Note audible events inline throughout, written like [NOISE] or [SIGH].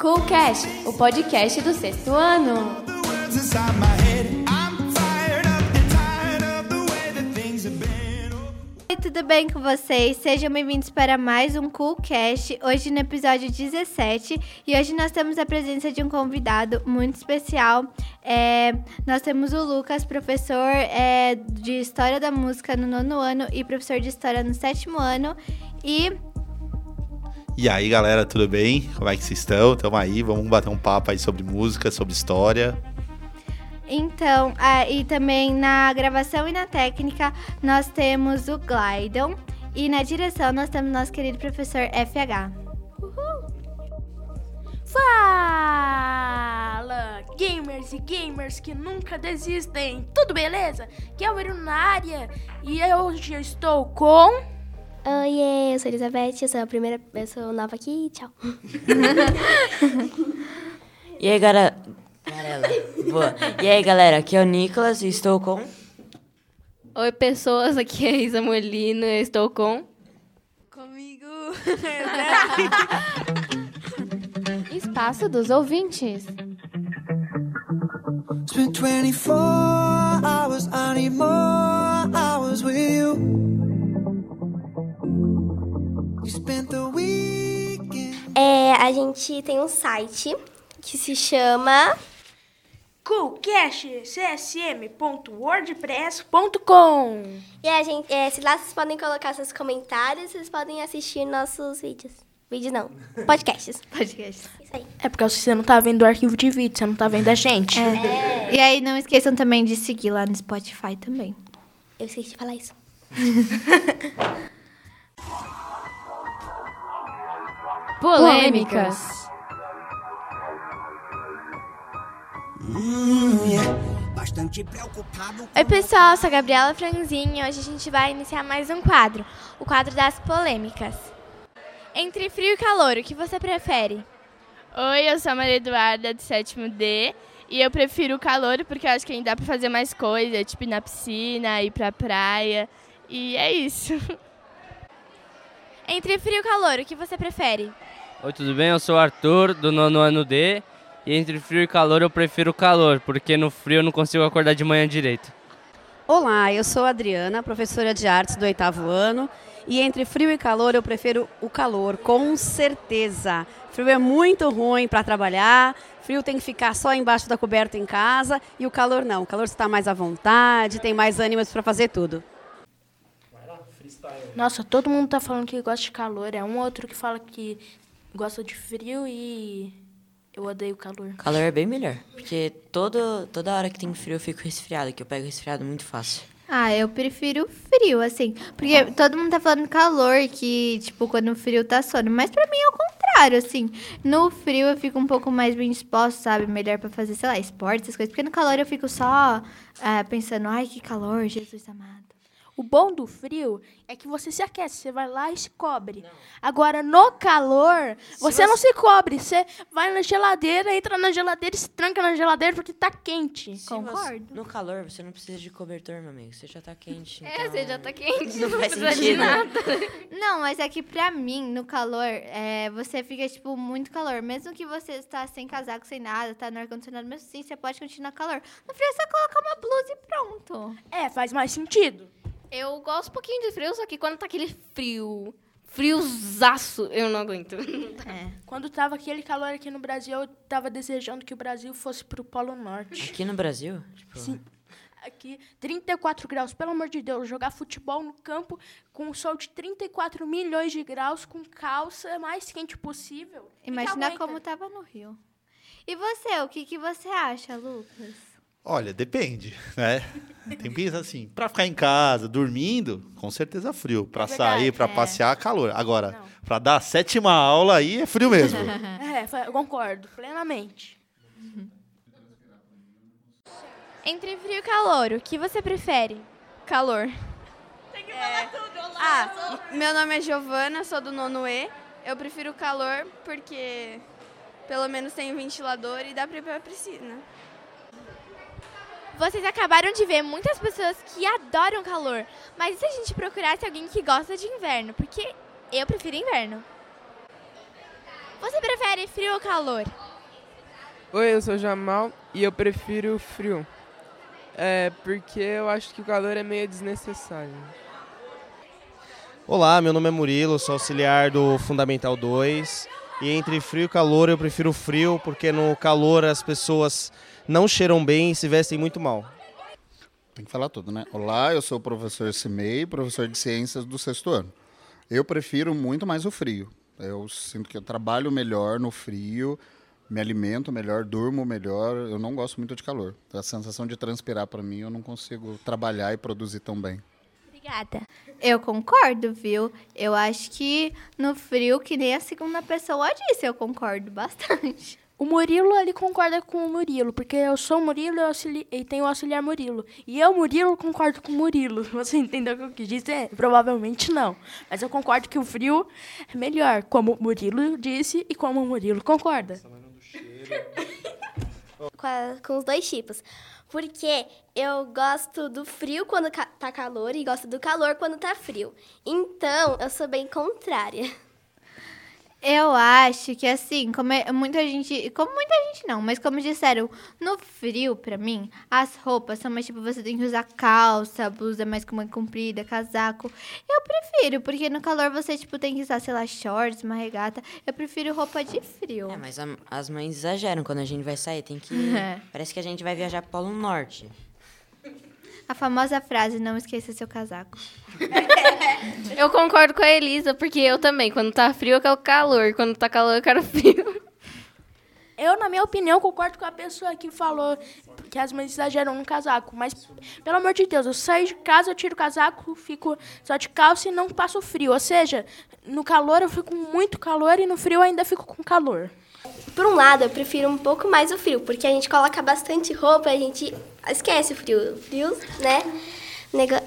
Coolcast, o podcast do sexto ano. Oi, tudo bem com vocês? Sejam bem-vindos para mais um Coolcast, hoje no episódio 17. E hoje nós temos a presença de um convidado muito especial. É, nós temos o Lucas, professor é, de História da Música no nono ano e professor de História no sétimo ano. E E aí, galera, tudo bem? Como é que vocês estão? Tamo aí, vamos bater um papo aí sobre música, sobre história. Então, ah, e também na gravação e na técnica nós temos o Glydon e na direção nós temos nosso querido professor FH. Fala, gamers e gamers que nunca desistem. Tudo beleza? Que é o Bruno na área e hoje eu estou com Oiê, eu sou a Elizabeth, eu sou a primeira, eu sou nova aqui, tchau. [LAUGHS] E aí, galera. Garela. Boa. E aí, galera, aqui é o Nicolas e estou com. Oi, pessoas, aqui é a Isa Molina, eu estou com. comigo. [LAUGHS] Espaço dos ouvintes. Spent 24 hours, I need more hours with you. É, a gente tem um site que se chama coolcastcsm.wordpress.com e a gente, é, se lá vocês podem colocar seus comentários, vocês podem assistir nossos vídeos. Vídeos não, podcasts. [LAUGHS] Podcast. Isso aí. É porque você não tá vendo o arquivo de vídeo, você não tá vendo a gente. E aí não esqueçam também de seguir lá no Spotify também. Eu esqueci de falar isso. [LAUGHS] Polêmicas. Bastante preocupado. Oi, pessoal, sou a Gabriela Franzinho. Hoje a gente vai iniciar mais um quadro, o quadro das polêmicas. Entre frio e calor, o que você prefere? Oi, eu sou a Maria Eduarda, do sétimo D. E eu prefiro o calor porque eu acho que ainda dá pra fazer mais coisa, tipo ir na piscina, ir pra praia. E é isso. [LAUGHS] Entre frio e calor, o que você prefere? Oi, tudo bem? Eu sou o Arthur, do nono ano D. E entre frio e calor eu prefiro o calor, porque no frio eu não consigo acordar de manhã direito. Olá, eu sou a Adriana, professora de artes do oitavo ano. E entre frio e calor eu prefiro o calor, com certeza. Frio é muito ruim para trabalhar, frio tem que ficar só embaixo da coberta em casa. E o calor não, o calor você está mais à vontade, tem mais ânimos para fazer tudo. Nossa, todo mundo tá falando que gosta de calor. É um outro que fala que gosta de frio e eu odeio calor. Calor é bem melhor. Porque todo, toda hora que tem frio eu fico resfriado, que eu pego resfriado muito fácil. Ah, eu prefiro frio, assim. Porque todo mundo tá falando calor, que, tipo, quando o frio tá sono. Mas pra mim é o contrário, assim. No frio eu fico um pouco mais bem disposta, sabe? Melhor pra fazer, sei lá, esporte, essas coisas. Porque no calor eu fico só ah, pensando, ai, que calor, Jesus amado. O bom do frio é que você se aquece, você vai lá e se cobre. Agora, no calor, você não se cobre. Você vai na geladeira, entra na geladeira e se tranca na geladeira porque tá quente. Se você- no calor você não precisa de cobertor, meu amigo. Você já tá quente. É, então você já tá quente, Não não faz precisa de sentido. nada. [LAUGHS] Não, mas é que pra mim, no calor, é, você fica, tipo, muito calor. Mesmo que você está sem casaco, sem nada, tá no ar-condicionado, mesmo assim, você pode continuar calor. No frio é só colocar uma blusa e pronto. É, faz mais sentido. Eu gosto um pouquinho de frio, só que quando tá aquele frio, friozaço, eu não aguento. [LAUGHS] Quando tava aquele calor aqui no Brasil, eu tava desejando que o Brasil fosse pro Polo Norte. Aqui no Brasil, tipo, Sim. Aqui, 34 graus, pelo amor de Deus, jogar futebol no campo com um sol de 34 milhões de graus, com calça mais quente possível. Imagina como tava no Rio. E você, o que, que você acha, Lucas? Olha, depende, [LAUGHS] né? Tem que pensar assim, pra ficar em casa, dormindo, com certeza frio. Pra sair, pra passear, calor. Agora, pra dar a sétima aula aí é frio mesmo. [LAUGHS] É, eu concordo, plenamente. Entre frio e calor, o que você prefere? Calor. Ah, meu nome é Giovana, sou do nono E. Eu prefiro calor porque pelo menos tem ventilador e dá pra ir pra piscina. Vocês acabaram de ver muitas pessoas que adoram calor, mas e se a gente procurasse alguém que gosta de inverno? Porque eu prefiro inverno. Você prefere frio ou calor? Oi, eu sou o Jamal e eu prefiro o frio. É, porque eu acho que o calor é meio desnecessário. Olá, meu nome é Murilo, sou auxiliar do Fundamental 2. E entre frio e calor eu prefiro frio, porque no calor as pessoas não cheiram bem e se vestem muito mal. Tem que falar tudo, né? Olá, eu sou o professor Cimei, professor de ciências do sexto ano. Eu prefiro muito mais o frio. Eu sinto que eu trabalho melhor no frio, me alimento melhor, durmo melhor. Eu não gosto muito de calor. A sensação de transpirar para mim, eu não consigo trabalhar e produzir tão bem. Obrigada. Eu concordo, viu? Eu acho que no frio, que nem a segunda pessoa disse, eu concordo bastante. O Murilo, ele concorda com o Murilo, porque eu sou o Murilo e, auxili... e tenho o auxiliar Murilo. E eu, Murilo, concordo com o Murilo. [LAUGHS] Você entendeu o que eu quis dizer? Provavelmente não. Mas eu concordo que o frio é melhor, como o Murilo disse e como o Murilo concorda. [LAUGHS] com, a, com os dois tipos. Porque eu gosto do frio quando tá calor e gosto do calor quando tá frio. Então, eu sou bem contrária. [LAUGHS] Eu acho que assim, como é, muita gente. Como muita gente não, mas como disseram, no frio, pra mim, as roupas são mais tipo, você tem que usar calça, blusa mais com uma comprida, casaco. Eu prefiro, porque no calor você, tipo, tem que usar, sei lá, shorts, uma regata. Eu prefiro roupa de frio. É, mas a, as mães exageram quando a gente vai sair, tem que. É. [LAUGHS] Parece que a gente vai viajar pro Polo Norte. A famosa frase, não esqueça seu casaco. [LAUGHS] Eu concordo com a Elisa, porque eu também. Quando tá frio, eu quero calor. Quando tá calor, eu quero frio. Eu, na minha opinião, concordo com a pessoa que falou que as mães exageram no casaco. Mas, pelo amor de Deus, eu saio de casa, eu tiro o casaco, fico só de calça e não passo frio. Ou seja, no calor eu fico com muito calor e no frio eu ainda fico com calor. Por um lado, eu prefiro um pouco mais o frio, porque a gente coloca bastante roupa, a gente esquece o frio. Frio, né?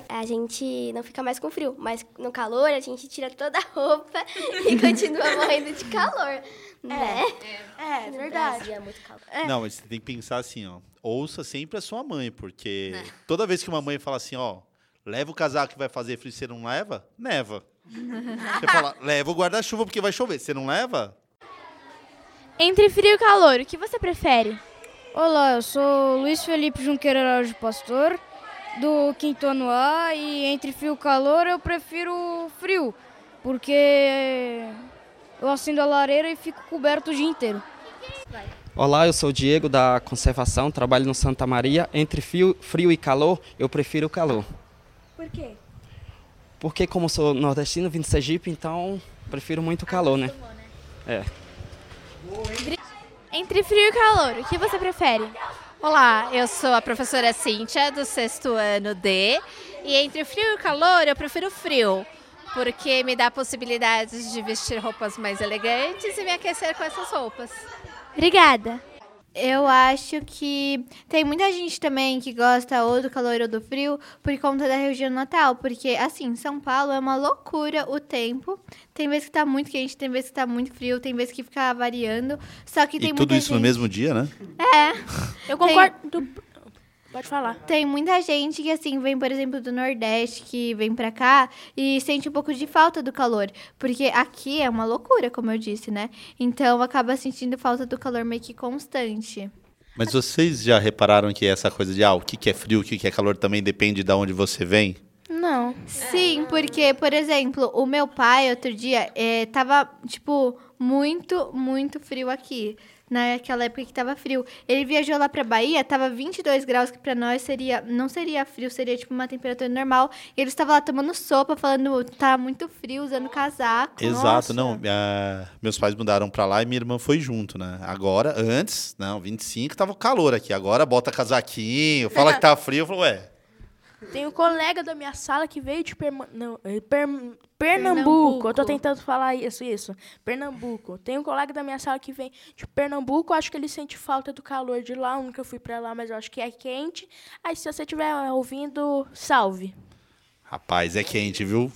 A gente não fica mais com frio, mas no calor a gente tira toda a roupa e [LAUGHS] continua morrendo de calor, né? É, No verdade. Brasil é muito calor. Não, mas você tem que pensar assim, ó. Ouça sempre a sua mãe, porque toda vez que uma mãe fala assim, ó, leva o casaco que vai fazer frio, você não leva? Neva. [LAUGHS] Você fala, leva o guarda-chuva porque vai chover. Você não leva? Entre frio e calor, o que você prefere? Olá, eu sou Luiz Felipe Junqueira Araújo Pastor, do quinto ano A, e entre frio e calor eu prefiro frio, porque eu acendo a lareira e fico coberto o dia inteiro. Olá, eu sou o Diego da Conservação, trabalho no Santa Maria. Entre frio, frio e calor, eu prefiro o calor. Por quê? Porque como sou nordestino, vim de Sergipe, então prefiro muito o calor, né? É. Entre frio e calor, o que você prefere? Olá, eu sou a professora Cíntia, do sexto ano D. E entre frio e calor, eu prefiro frio, porque me dá possibilidades de vestir roupas mais elegantes e me aquecer com essas roupas. Obrigada. Eu acho que tem muita gente também que gosta ou do calor ou do frio por conta da região natal. Porque, assim, São Paulo é uma loucura o tempo. Tem vezes que tá muito quente, tem vezes que tá muito frio, tem vezes que fica variando. Só que tem e tudo isso gente... no mesmo dia, né? É. Eu concordo. Pode falar. Tem muita gente que, assim, vem, por exemplo, do Nordeste, que vem pra cá e sente um pouco de falta do calor. Porque aqui é uma loucura, como eu disse, né? Então acaba sentindo falta do calor meio que constante. Mas vocês já repararam que essa coisa de ah, o que que é frio, o que que é calor também depende de onde você vem? Não. Sim, porque, por exemplo, o meu pai, outro dia, eh, tava, tipo, muito, muito frio aqui. Naquela época que tava frio. Ele viajou lá pra Bahia, tava 22 graus, que pra nós seria. Não seria frio, seria tipo uma temperatura normal. E ele estava lá tomando sopa, falando, tá muito frio, usando casaco. Exato, Nossa. não. meus pais mudaram pra lá e minha irmã foi junto, né? Agora, antes, não, 25 tava calor aqui. Agora bota casaquinho, fala que tá frio, eu falo, ué. Tem um colega da minha sala que veio de Perma- não, eh, Per- Pernambuco. Pernambuco. Eu tô tentando falar isso, isso. Pernambuco. Tem um colega da minha sala que vem de Pernambuco. Acho que ele sente falta do calor de lá. Eu nunca fui pra lá, mas eu acho que é quente. Aí, se você estiver ouvindo, salve. Rapaz, é quente, viu?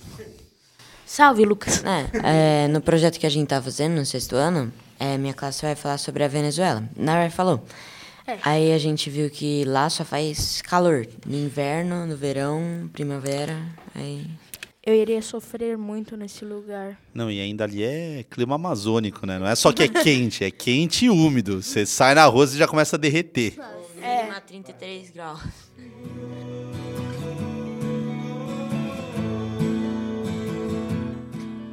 Salve, Lucas. É, é, no projeto que a gente tá fazendo no sexto ano, é, minha classe vai falar sobre a Venezuela. Nara falou. É. Aí a gente viu que lá só faz calor. No inverno, no verão, primavera. Aí. eu iria sofrer muito nesse lugar. Não, e ainda ali é clima amazônico, né? Não é só que é quente, é quente e úmido. Você sai na rua e já começa a derreter. É. 33 graus.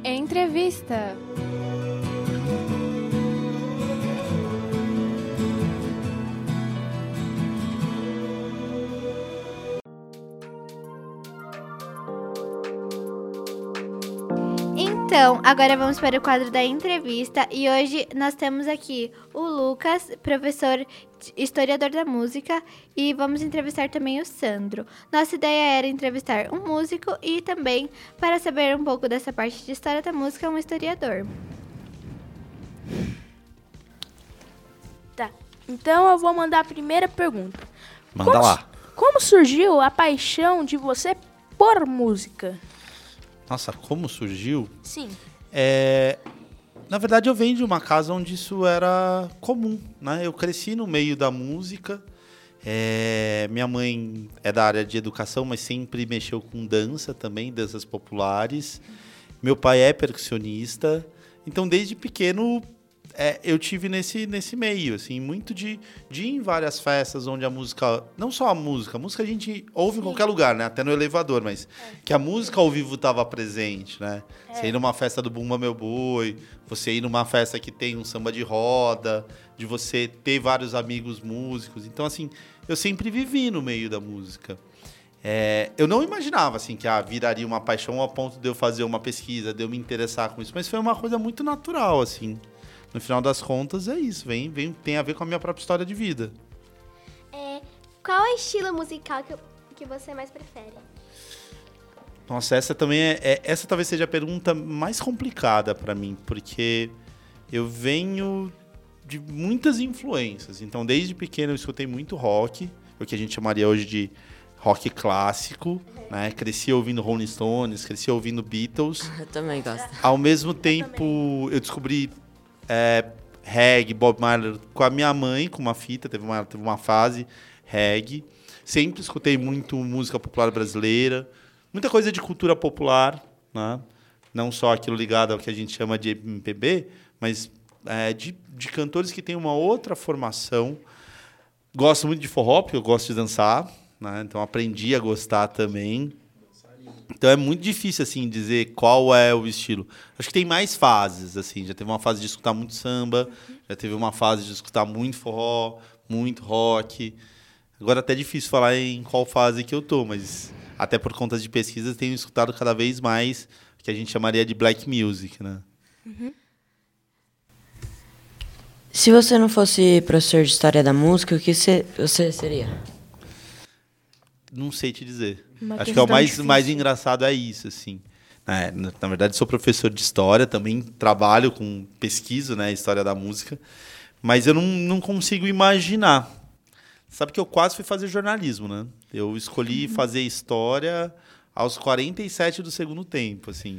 Entrevista. Então, agora vamos para o quadro da entrevista e hoje nós temos aqui o Lucas, professor historiador da música, e vamos entrevistar também o Sandro. Nossa ideia era entrevistar um músico e também, para saber um pouco dessa parte de história da música, um historiador. Tá. Então eu vou mandar a primeira pergunta. Manda Como lá. Como surgiu a paixão de você por música? Nossa, como surgiu? Sim. É, na verdade, eu venho de uma casa onde isso era comum, né? Eu cresci no meio da música. É, minha mãe é da área de educação, mas sempre mexeu com dança também, danças populares. Meu pai é percussionista. Então, desde pequeno, é, eu tive nesse, nesse meio, assim, muito de, de ir em várias festas onde a música, não só a música, a música a gente ouve em qualquer lugar, né? Até no elevador, mas que a música ao vivo estava presente, né? Você ir numa festa do Bumba Meu Boi, você ir numa festa que tem um samba de roda, de você ter vários amigos músicos. Então, assim, eu sempre vivi no meio da música. É, eu não imaginava assim que ah, viraria uma paixão ao ponto de eu fazer uma pesquisa, de eu me interessar com isso, mas foi uma coisa muito natural assim. No final das contas é isso, vem, vem tem a ver com a minha própria história de vida. É, qual é o estilo musical que, que você mais prefere? Nossa, essa também é, é- essa talvez seja a pergunta mais complicada para mim, porque eu venho de muitas influências. Então, desde pequeno eu escutei muito rock, o que a gente chamaria hoje de rock clássico, né? Cresci ouvindo Rolling Stones, cresci ouvindo Beatles. [LAUGHS] Eu também gosto. Ao mesmo tempo, eu descobri é, reggae, Bob Marley com a minha mãe, com uma fita, teve uma, teve uma fase reggae. Sempre escutei muito música popular brasileira, muita coisa de cultura popular, né? não só aquilo ligado ao que a gente chama de MPB, mas é, de, de cantores que têm uma outra formação. Gosto muito de forró, porque eu gosto de dançar, né? então aprendi a gostar também. Então é muito difícil assim dizer qual é o estilo. Acho que tem mais fases assim. Já teve uma fase de escutar muito samba, já teve uma fase de escutar muito forró, muito rock. Agora até é difícil falar em qual fase que eu tô, mas até por conta de pesquisas tenho escutado cada vez mais o que a gente chamaria de black music, né? Se você não fosse professor de história da música, o que você, você seria? Não sei te dizer. Uma Acho que é o mais, difícil. mais engraçado é isso, assim. É, na, verdade, sou professor de história, também trabalho com pesquisa, né, história da música, mas eu não, não consigo imaginar. Sabe que eu quase fui fazer jornalismo, né? Eu escolhi fazer história aos 47 do segundo tempo, assim.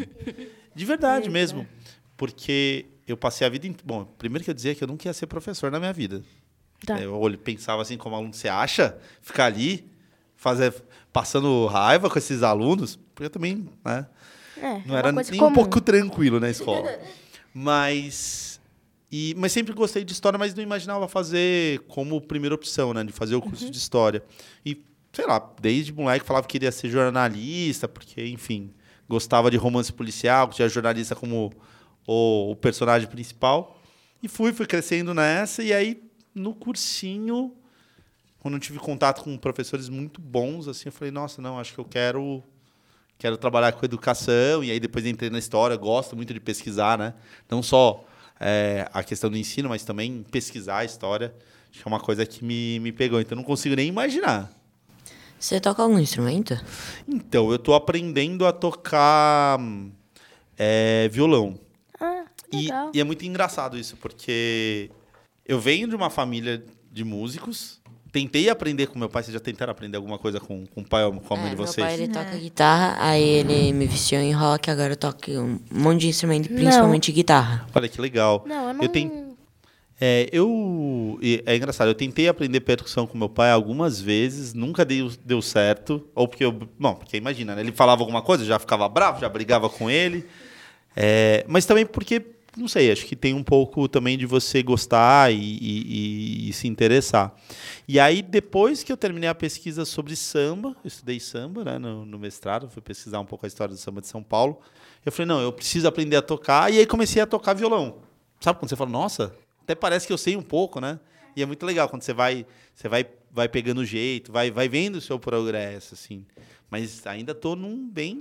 De verdade mesmo. Porque eu passei a vida. in- Bom, primeiro que eu dizia que eu nunca ia ser professor na minha vida. Tá. Eu pensava assim, como aluno, você acha? Ficar ali, fazer, passando raiva com esses alunos? Porque eu também, né? É, não é era nem um comum. pouco tranquilo na escola. [LAUGHS] Mas. E, mas sempre gostei de história, mas não imaginava fazer como primeira opção, né? De fazer o curso de história. E, sei lá, desde moleque falava que queria ser jornalista, porque, enfim, gostava de romance policial, tinha jornalista como o, o personagem principal. E fui, fui crescendo nessa, e aí, no cursinho, quando eu tive contato com professores muito bons, assim, eu falei, nossa, não, acho que eu quero quero trabalhar com educação. E aí depois entrei na história gosto muito de pesquisar né? Não só é, a questão do ensino mas também pesquisar a história acho que é uma coisa que me, me pegou. Então não consigo nem imaginar. Você toca algum instrumento? então eu estou aprendendo a tocar é, violão. Ah, e, legal. e é muito engraçado isso porque eu venho de uma família de músicos tentei aprender com meu pai vocês já tentaram aprender alguma coisa com, com o pai ou com a mãe É, de meu vocês pai ele toca guitarra, aí ele me viciou em rock, agora eu toco um monte de instrumento, Não. principalmente guitarra. Olha que legal. Não, eu não- tenho, É, eu. É engraçado, eu tentei aprender percussão com meu pai algumas vezes, nunca deu, deu certo. Ou porque eu. Bom, porque imagina, né? Ele falava alguma coisa, eu já ficava bravo, já brigava com ele. É, mas também porque, não sei, acho que tem um pouco também de você gostar e, e- e- se interessar. E aí, depois que eu terminei a pesquisa sobre samba, eu estudei samba né, no, no mestrado, fui pesquisar um pouco a história do samba de São Paulo. Eu falei, não, eu preciso aprender a tocar. E aí comecei a tocar violão. Sabe quando você fala, nossa, até parece que eu sei um pouco, né? E é muito legal quando você vai, você vai, vai pegando jeito, vai, vai vendo o seu progresso, assim. Mas ainda tô num bem,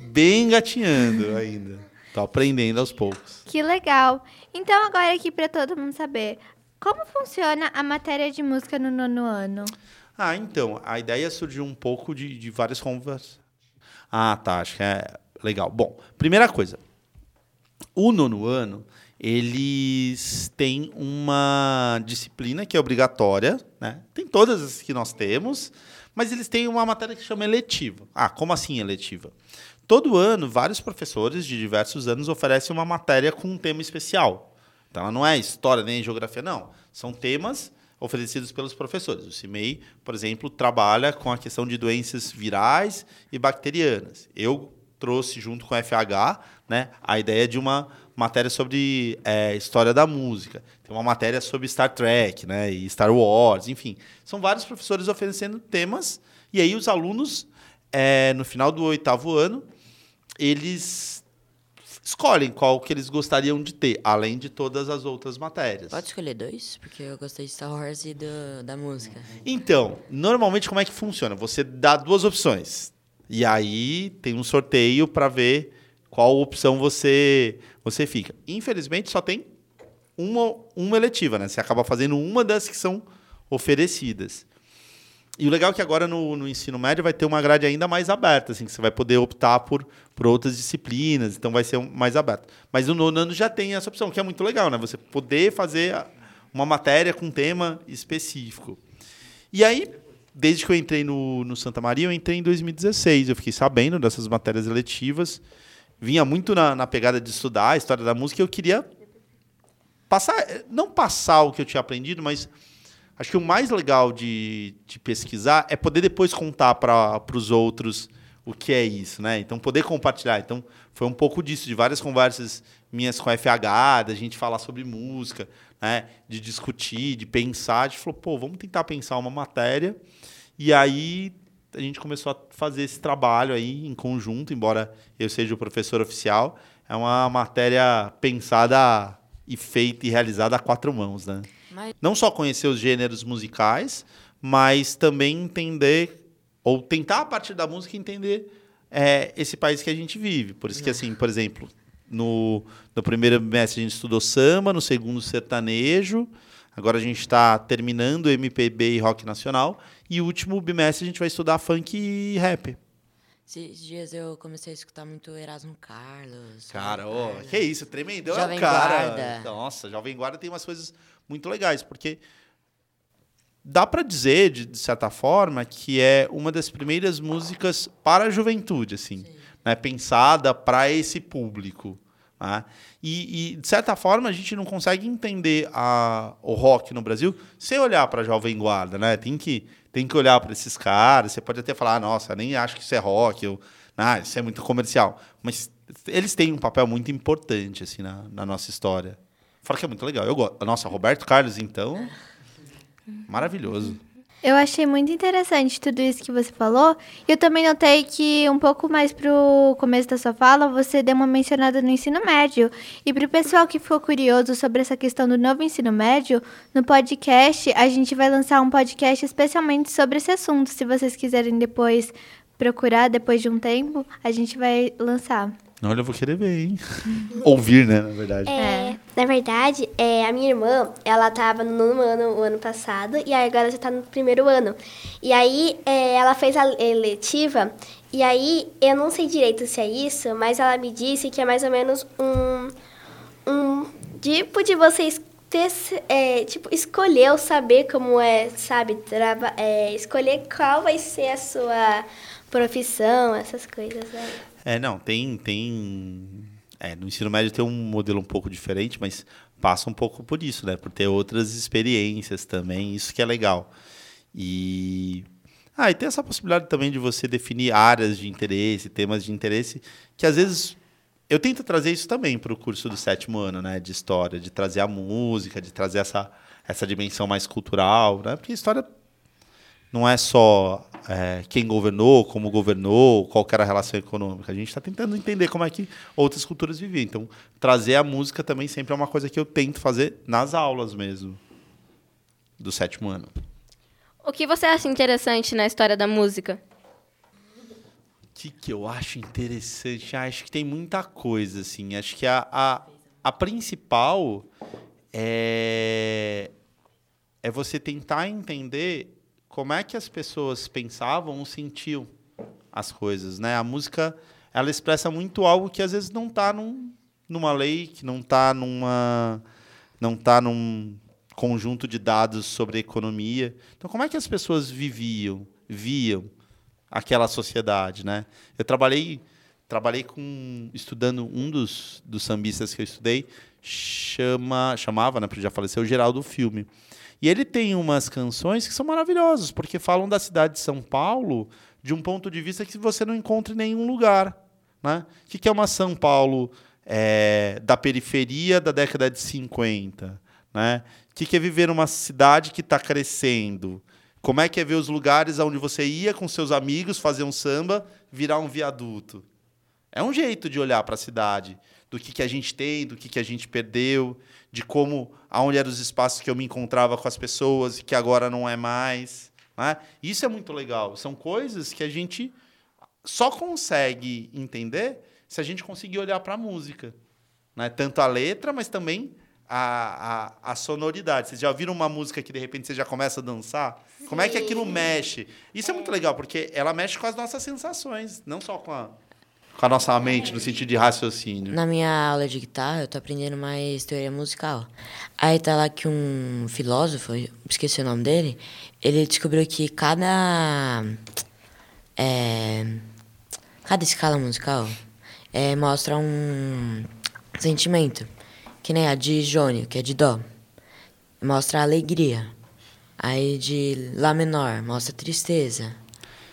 bem engatinhando ainda. Aprendendo aos poucos. Que legal. Então, agora aqui para todo mundo saber, como funciona a matéria de música no nono ano? Ah, então, a ideia surgiu um pouco de, de várias conversas. Ah, tá, acho que é legal. Bom, primeira coisa. O nono ano, eles têm uma disciplina que é obrigatória, né? Tem todas as que nós temos, mas eles têm uma matéria que chama eletiva. Ah, como assim eletiva? Todo ano, vários professores de diversos anos oferecem uma matéria com um tema especial. Então, ela não é história nem geografia, não. São temas oferecidos pelos professores. O CIMEI, por exemplo, trabalha com a questão de doenças virais e bacterianas. Eu trouxe, junto com a FH, né, a ideia de uma matéria sobre é, história da música. Tem uma matéria sobre Star Trek né, e Star Wars, enfim. São vários professores oferecendo temas, e aí os alunos, é, no final do oitavo ano, eles escolhem qual que eles gostariam de ter, além de todas as outras matérias. Pode escolher dois? Porque eu gostei de Star Wars e do, da música. Então, normalmente como é que funciona? Você dá duas opções. E aí tem um sorteio para ver qual opção você você fica. Infelizmente só tem uma, uma eletiva, né? Você acaba fazendo uma das que são oferecidas. E o legal é que agora no, no ensino médio vai ter uma grade ainda mais aberta, assim, que você vai poder optar por, por outras disciplinas, então vai ser mais aberto. Mas no nono ano já tem essa opção, que é muito legal, né? Você poder fazer uma matéria com um tema específico. E aí, desde que eu entrei no, no Santa Maria, eu entrei em 2016. Eu fiquei sabendo dessas matérias eletivas. Vinha muito na, na pegada de estudar a história da música e eu queria passar, não passar o que eu tinha aprendido, mas acho que o mais legal de, de pesquisar é poder depois contar para os outros o que é isso, né? Então, poder compartilhar. Então, foi um pouco disso, de várias conversas minhas com a FH, da gente falar sobre música, né? De discutir, de pensar. A gente falou, pô, vamos tentar pensar uma matéria. E aí, a gente começou a fazer esse trabalho aí em conjunto, embora eu seja o professor oficial. É uma matéria pensada e feita e realizada a quatro mãos, né? Mas- Não só conhecer os gêneros musicais, mas também entender, ou tentar a partir da música entender é, esse país que a gente vive. Por isso que, assim, por exemplo, no, no primeiro bimestre a gente estudou samba, no segundo sertanejo, agora a gente está terminando MPB e rock nacional, e o último bimestre a gente vai estudar funk e rap. Esses dias eu comecei a escutar muito Erasmo Carlos. Cara, Guarda. que isso, tremendão é o cara. Guarda. Nossa, Jovem Guarda tem umas coisas muito legais, porque dá pra dizer, de, de certa forma, que é uma das primeiras músicas para a juventude, assim, né? pensada para esse público. né? E, e, de certa forma, a gente não consegue entender a, o rock no Brasil sem olhar para a Jovem Guarda, né? Tem que, tem que olhar para esses caras. Você pode até falar, "Ah, nossa, nem acho que isso é rock, ah, isso é muito comercial. Mas eles têm um papel muito importante assim na, na nossa história. Fora que é muito legal. Eu gosto. Nossa, Roberto Carlos, então, maravilhoso. Eu achei muito interessante tudo isso que você falou. Eu também notei que um pouco mais pro começo da sua fala, você deu uma mencionada no ensino médio. E pro pessoal que ficou curioso sobre essa questão do novo ensino médio, no podcast, a gente vai lançar um podcast especialmente sobre esse assunto. Se vocês quiserem depois procurar, depois de um tempo, a gente vai lançar. Olha, eu vou querer ver, hein? [LAUGHS] Ouvir, né, na verdade. É, na verdade, é, a minha irmã, ela tava no nono ano o ano passado e aí agora já tá no primeiro ano. E aí é, ela fez a eletiva e aí eu não sei direito se é isso, mas ela me disse que é mais ou menos um, um tipo de vocês ter, é, tipo, escolher ou saber como é, sabe, trava, é, escolher qual vai ser a sua profissão, essas coisas, né? É, não, tem, tem É, no ensino médio tem um modelo um pouco diferente, mas passa um pouco por isso, né? Por ter outras experiências também, isso que é legal. E ah, e tem essa possibilidade também de você definir áreas de interesse, temas de interesse, que às vezes eu tento trazer isso também para o curso do sétimo ano, né, de história, de trazer a música, de trazer essa essa dimensão mais cultural, né? Porque história não é só é, quem governou, como governou, qual era a relação econômica. A gente está tentando entender como é que outras culturas viviam. Então, trazer a música também sempre é uma coisa que eu tento fazer nas aulas mesmo, do sétimo ano. O que você acha interessante na história da música? O que, que eu acho interessante? Ah, acho que tem muita coisa, assim. Acho que a, a, a principal é, é você tentar entender como é que as pessoas pensavam ou sentiam as coisas, né? A música, ela expressa muito algo que às vezes não está num, numa lei, que não está numa não tá num conjunto de dados sobre economia. Então, como é que as pessoas viviam, viam aquela sociedade, né? Eu trabalhei trabalhei com estudando um dos, dos sambistas que eu estudei, chama chamava, né, porque já faleceu, Geraldo Filme. E ele tem umas canções que são maravilhosas, porque falam da cidade de São Paulo de um ponto de vista que você não encontra em nenhum lugar. Né? O que é uma São Paulo é, da periferia da década de 50? Né? O que é viver numa cidade que está crescendo? Como é que é ver os lugares onde você ia com seus amigos fazer um samba virar um viaduto? É um jeito de olhar para a cidade, do que, que a gente tem, do que, que a gente perdeu de como aonde eram os espaços que eu me encontrava com as pessoas e que agora não é mais. Né? Isso é muito legal. São coisas que a gente só consegue entender se a gente conseguir olhar para a música. Né? Tanto a letra, mas também a, a, a, sonoridade. Vocês já ouviram uma música que de repente você já começa a dançar? Sim. Como é que aquilo mexe? Isso é. é muito legal, porque ela mexe com as nossas sensações, não só com a, com a nossa mente, no sentido de raciocínio? Na minha aula de guitarra, eu tô aprendendo mais teoria musical. Aí tá lá que um filósofo, esqueci o nome dele, ele descobriu que cada. É, cada escala musical é, mostra um sentimento. Que nem a de Jônio, que é de Dó. Mostra alegria. Aí de Lá menor, mostra tristeza.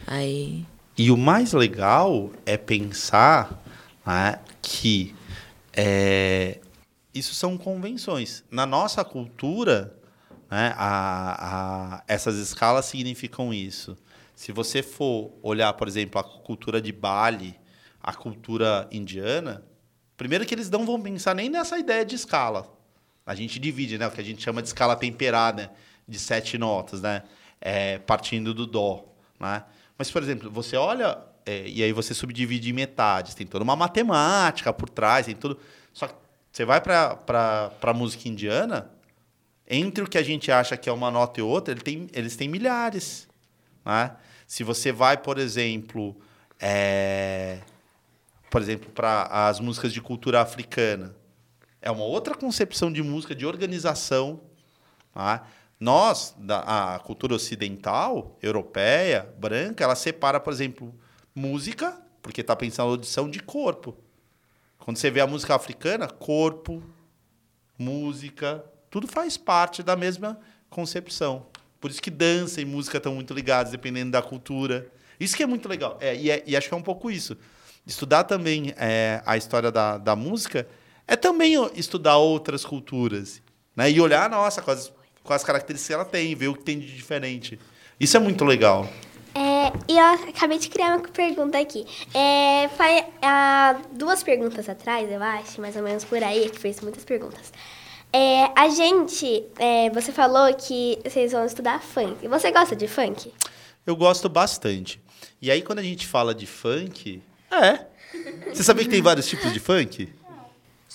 Aí e o mais legal é pensar né, que é, isso são convenções. Na nossa cultura, né, a, a, essas escalas significam isso. Se você for olhar, por exemplo, a cultura de Bali, a cultura indiana, primeiro que eles não vão pensar nem nessa ideia de escala. A gente divide, né, o que a gente chama de escala temperada, de sete notas, né, é, partindo do dó, né? Mas, por exemplo, você olha é, e aí você subdivide em metades. Tem toda uma matemática por trás, tem tudo. Só que você vai para a música indiana, entre o que a gente acha que é uma nota e outra, ele tem, eles têm milhares. Né? Se você vai, por exemplo, é, por exemplo, para as músicas de cultura africana, é uma outra concepção de música, de organização. Né? Nós, da, a cultura ocidental, europeia, branca, ela separa, por exemplo, música, porque está pensando audição, de corpo. Quando você vê a música africana, corpo, música, tudo faz parte da mesma concepção. Por isso que dança e música estão muito ligados, dependendo da cultura. Isso que é muito legal. É, e, é, e acho que é um pouco isso. Estudar também é, a história da, da música é também estudar outras culturas. Né? E olhar, nossa, com as com as características que ela tem, ver o que tem de diferente. Isso é muito legal. É, e eu acabei de criar uma pergunta aqui. É, foi, há duas perguntas atrás, eu acho, mais ou menos por aí, que fez muitas perguntas. É, a gente, é, você falou que vocês vão estudar funk. Você gosta de funk? Eu gosto bastante. E aí, quando a gente fala de funk, é. Você sabia que tem vários tipos de funk?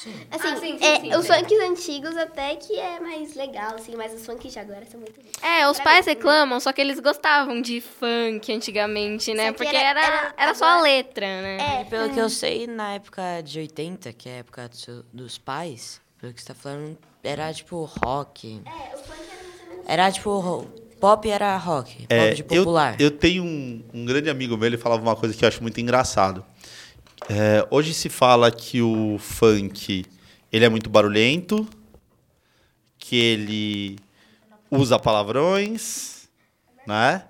Sim. Assim, ah, sim, sim, é, sim, os funks antigos até que é mais legal, assim, mas os funks de agora são muito É, os pais reclamam, só que eles gostavam de funk antigamente, né? Porque era, era, era, só a letra, né? É, pelo que eu sei, na época de 80, que é a época do seu, dos pais, pelo que você tá falando, era tipo rock. É, funk era Era tipo. Pop era rock, é, pop de popular. Eu, eu tenho um, um grande amigo meu, ele falava uma coisa que eu acho muito engraçado É, hoje se fala que o funk ele é muito barulhento, que ele usa palavrões, né?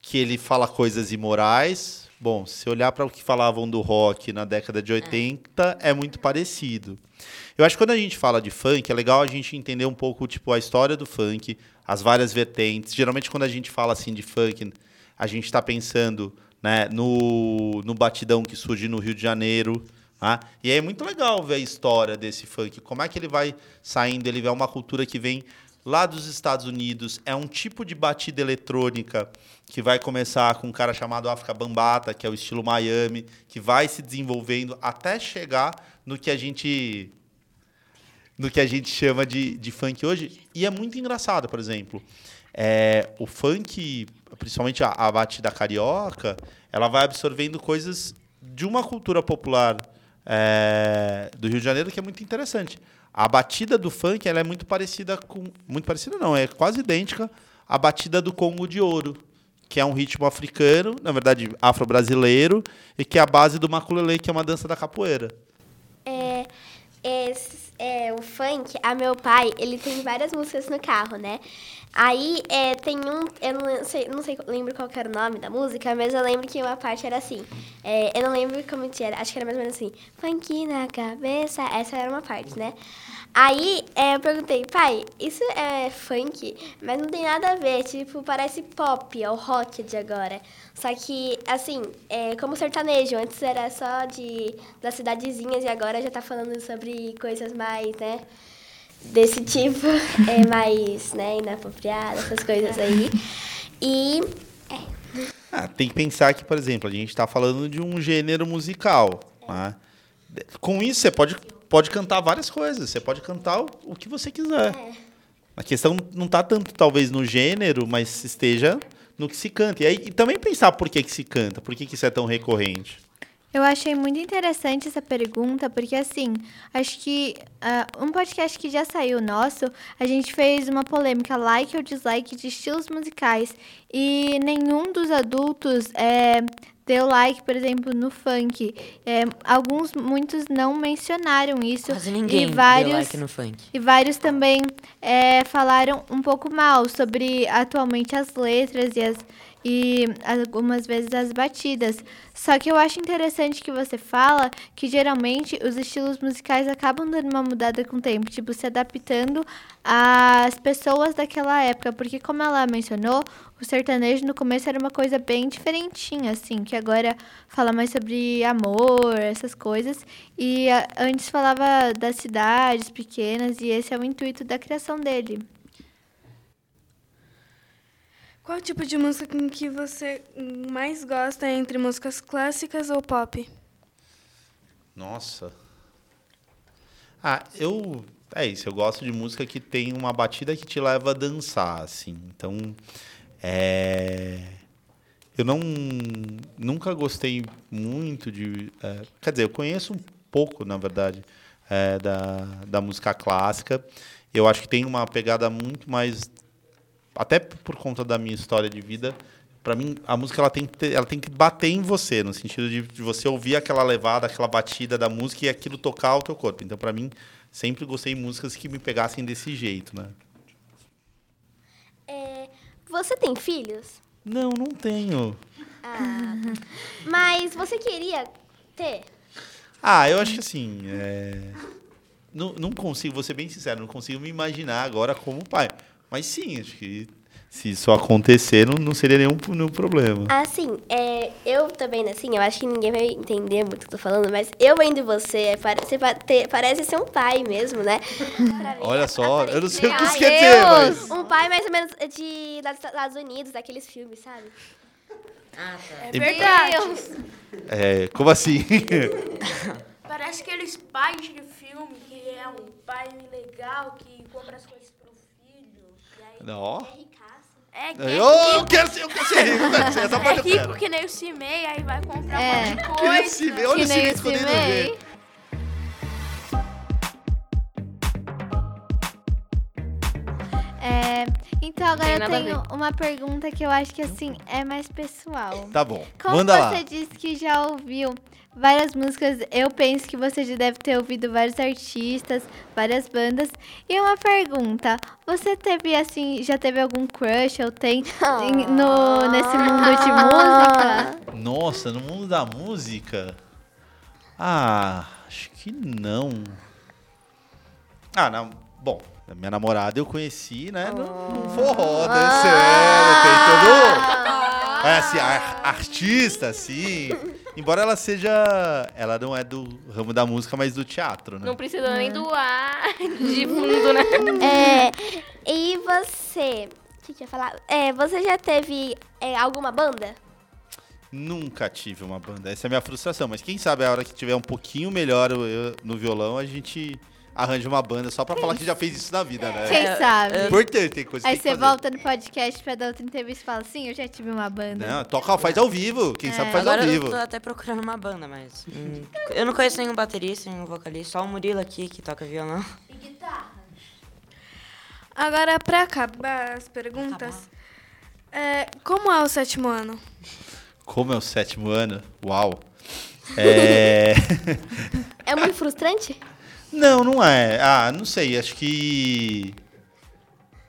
Que ele fala coisas imorais. Bom, se olhar para o que falavam do rock na década de 80, é muito parecido. Eu acho que quando a gente fala de funk, é legal a gente entender um pouco tipo a história do funk, as várias vertentes. Geralmente quando a gente fala assim de funk, a gente está pensando né, no, no batidão que surge no Rio de Janeiro. Tá? E é muito legal ver a história desse funk, como é que ele vai saindo, ele é uma cultura que vem lá dos Estados Unidos, é um tipo de batida eletrônica que vai começar com um cara chamado África Bambata, que é o estilo Miami, que vai se desenvolvendo até chegar no que a gente no que a gente chama de, de funk hoje. E é muito engraçado, por exemplo. É, o funk, principalmente a, a batida carioca, ela vai absorvendo coisas de uma cultura popular é, do Rio de Janeiro que é muito interessante. A batida do funk ela é muito parecida com. Muito parecida, não, é quase idêntica à batida do Congo de Ouro, que é um ritmo africano, na verdade afro-brasileiro, e que é a base do maculelê, que é uma dança da capoeira. É, é, é, o funk, a meu pai, ele tem várias músicas no carro, né? Aí é, tem um, eu não sei, não sei, lembro qual era o nome da música, mas eu lembro que uma parte era assim. É, eu não lembro como que era, acho que era mais ou menos assim. Funk na cabeça, essa era uma parte, né? Aí é, eu perguntei, pai, isso é funk? Mas não tem nada a ver, tipo, parece pop, é o rock de agora. Só que, assim, é, como sertanejo, antes era só de das cidadezinhas e agora já tá falando sobre coisas mais, né? Desse tipo, [LAUGHS] é mais, né, inapropriadas, essas coisas aí. E. Ah, tem que pensar que, por exemplo, a gente está falando de um gênero musical. Né? Com isso, você pode, pode cantar várias coisas. Você pode cantar o, o que você quiser. A questão não está tanto, talvez, no gênero, mas esteja no que se canta. E, aí, e também pensar por que, que se canta, por que, que isso é tão recorrente. Eu achei muito interessante essa pergunta, porque assim, acho que uh, um podcast que já saiu nosso, a gente fez uma polêmica like ou dislike de estilos musicais. E nenhum dos adultos é, deu like, por exemplo, no funk. É, alguns, muitos não mencionaram isso. Quase ninguém e vários, deu like no funk. E vários também é, falaram um pouco mal sobre atualmente as letras e as e algumas vezes as batidas. Só que eu acho interessante que você fala que geralmente os estilos musicais acabam dando uma mudada com o tempo, tipo, se adaptando às pessoas daquela época, porque como ela mencionou, o sertanejo no começo era uma coisa bem diferentinha, assim, que agora fala mais sobre amor, essas coisas, e antes falava das cidades pequenas, e esse é o intuito da criação dele. Qual tipo de música que você mais gosta entre músicas clássicas ou pop? Nossa. Ah, eu. É isso, eu gosto de música que tem uma batida que te leva a dançar, assim. Então. É. Eu não. Nunca gostei muito de. É, quer dizer, eu conheço um pouco, na verdade, é, da, da música clássica. Eu acho que tem uma pegada muito mais até por conta da minha história de vida, para mim a música ela tem que ter, ela tem que bater em você, no sentido de, de, você ouvir aquela levada, aquela batida da música e aquilo tocar o teu corpo. Então, para mim, sempre gostei de músicas que me pegassem desse jeito, né? É, você tem filhos? Não, não tenho. Ah, mas você queria ter? Ah, eu acho que assim, é... não, não consigo, vou ser bem sincero, não consigo me imaginar agora como pai. Mas sim, acho que se isso acontecer, não, não seria nenhum, nenhum problema. Assim, é, eu também, assim, eu acho que ninguém vai entender muito o que eu tô falando, mas eu vendo você, parece, parece ser um pai mesmo, né? Olha só, eu não sei o que isso quer dizer, mas... Um pai mais ou menos de, dos Estados Unidos, daqueles filmes, sabe? Ah, tá. É verdade. É, como assim? Parece aqueles pais de filme que é um pai legal que compra as coisas. Não. É, que Eu é rico. quero ser- eu quero ser rico, eu quero ser, essa é parte eu rico quero. que nem o Cimei, aí vai comprar É. um monte de Que nem o coisa. Cimei, olha Que o nem Cimei o escondendo Cimei. ver. É, Então agora tem eu nada a tenho uma pergunta que eu acho que assim é mais pessoal. Tá bom, Como manda você lá. disse que já ouviu várias músicas, eu penso que você já deve ter ouvido vários artistas, várias bandas. E uma pergunta, você teve assim, já teve algum crush ou tem em- no, nesse mundo de [LAUGHS] música? Nossa, no mundo da música? Ah, acho que não. Ah, não. Bom, minha namorada eu conheci, né? No, no forró dançando, tem todo. É assim, ar- artista, assim. Embora ela seja. Ela não é do ramo da música, mas do teatro, né? Não precisa nem do ar de fundo, né? É, e você, o que que eu ia falar? É, você já teve é, alguma banda? Nunca tive uma banda. Essa é a minha frustração. Mas quem sabe a hora que tiver um pouquinho melhor eu- eu- no violão, a gente arranja uma banda só pra falar que já fez isso na vida, né? Quem sabe? Importante, tem coisa que Aí que você fazer. volta no podcast pra dar outra entrevista e fala, sim, eu já tive uma banda. Não, toca, faz ao vivo. Quem sabe faz Agora ao eu vivo. tô até procurando uma banda, mas. hum, eu não conheço nenhum baterista, nenhum vocalista, só o Murilo aqui que toca violão. Agora, pra acabar as perguntas, é, como é o sétimo ano? Como é o sétimo ano? Uau. [LAUGHS] É... É muito frustrante? Não, não é. Ah, não sei. Acho que.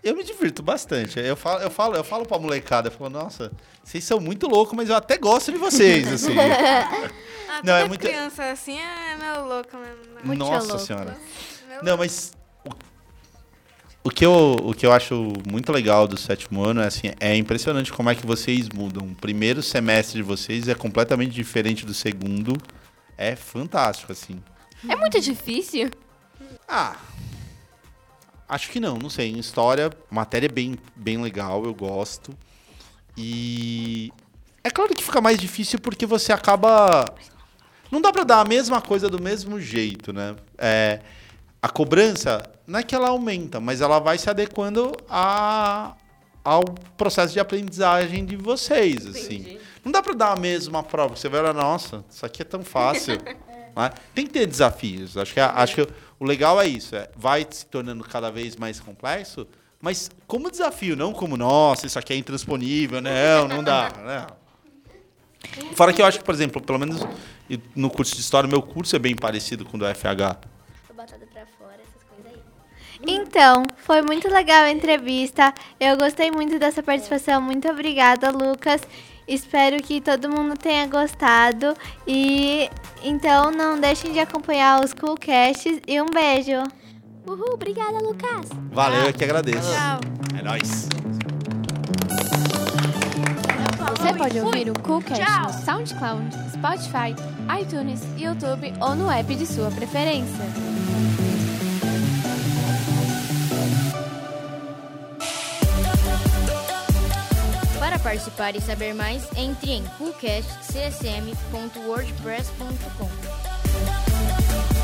Eu me divirto bastante. Eu falo, eu falo, eu falo pra molecada, eu falo, nossa, vocês são muito loucos, mas eu até gosto de vocês, [LAUGHS] assim. Ah, Não, é toda muito- criança assim é meio louca mesmo. né? Nossa senhora. Não, mas o, o que eu, o que eu acho muito legal do sétimo ano é assim, é impressionante como é que vocês mudam. O primeiro semestre de vocês é completamente diferente do segundo. É fantástico, assim. É muito difícil. Ah, acho que não, não sei. Em história, matéria é bem, bem legal, eu gosto. E é claro que fica mais difícil porque você acaba. Não dá pra dar a mesma coisa do mesmo jeito, né? É, a cobrança não é que ela aumenta, mas ela vai se adequando a, ao processo de aprendizagem de vocês, assim. Não dá pra dar a mesma prova. Você vai olhar, nossa, isso aqui é tão fácil. [LAUGHS] né? Tem que ter desafios. Acho que, a- acho que o legal é isso. É, vai se tornando cada vez mais complexo, mas como desafio, não como, nossa, isso aqui é intransponível. Não, não dá. [LAUGHS] Não. Fora que eu acho que, por exemplo, pelo menos no curso de História, meu curso é bem parecido com o do FH. Tô botando pra fora essas coisas aí. Então, foi muito legal a entrevista. Eu gostei muito dessa participação. Muito obrigada, Lucas. Espero que todo mundo tenha gostado. E então não deixem de acompanhar os Coolcasts. E um beijo. Uhul, obrigada, Lucas. Valeu, eu que agradeço. Tchau. É nóis. Você pode ouvir o Coolcast no SoundCloud, Spotify, iTunes, YouTube ou no app de sua preferência. participar e saber mais, entre em coolcast.csm.wordpress.com